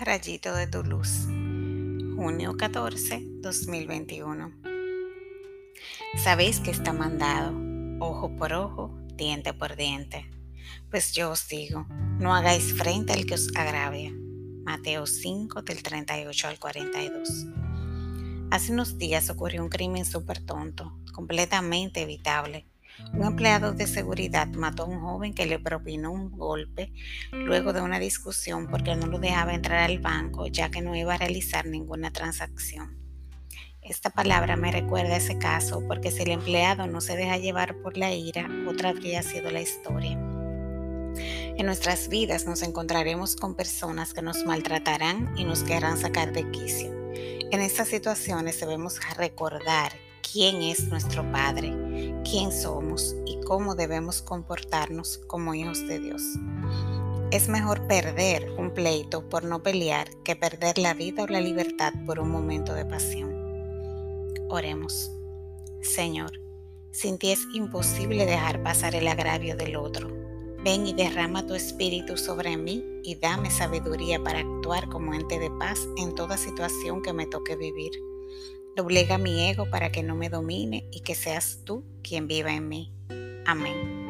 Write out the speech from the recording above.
rayito de tu luz. Junio 14, 2021. Sabéis que está mandado, ojo por ojo, diente por diente. Pues yo os digo, no hagáis frente al que os agravia. Mateo 5 del 38 al 42. Hace unos días ocurrió un crimen súper tonto, completamente evitable un empleado de seguridad mató a un joven que le propinó un golpe luego de una discusión porque no lo dejaba entrar al banco ya que no iba a realizar ninguna transacción. Esta palabra me recuerda ese caso porque si el empleado no se deja llevar por la ira, otra habría sido la historia. En nuestras vidas nos encontraremos con personas que nos maltratarán y nos querrán sacar de quicio. En estas situaciones debemos recordar quién es nuestro Padre, quién somos y cómo debemos comportarnos como hijos de Dios. Es mejor perder un pleito por no pelear que perder la vida o la libertad por un momento de pasión. Oremos. Señor, sin ti es imposible dejar pasar el agravio del otro. Ven y derrama tu espíritu sobre mí y dame sabiduría para actuar como ente de paz en toda situación que me toque vivir. Doblega mi ego para que no me domine y que seas tú quien viva en mí. Amén.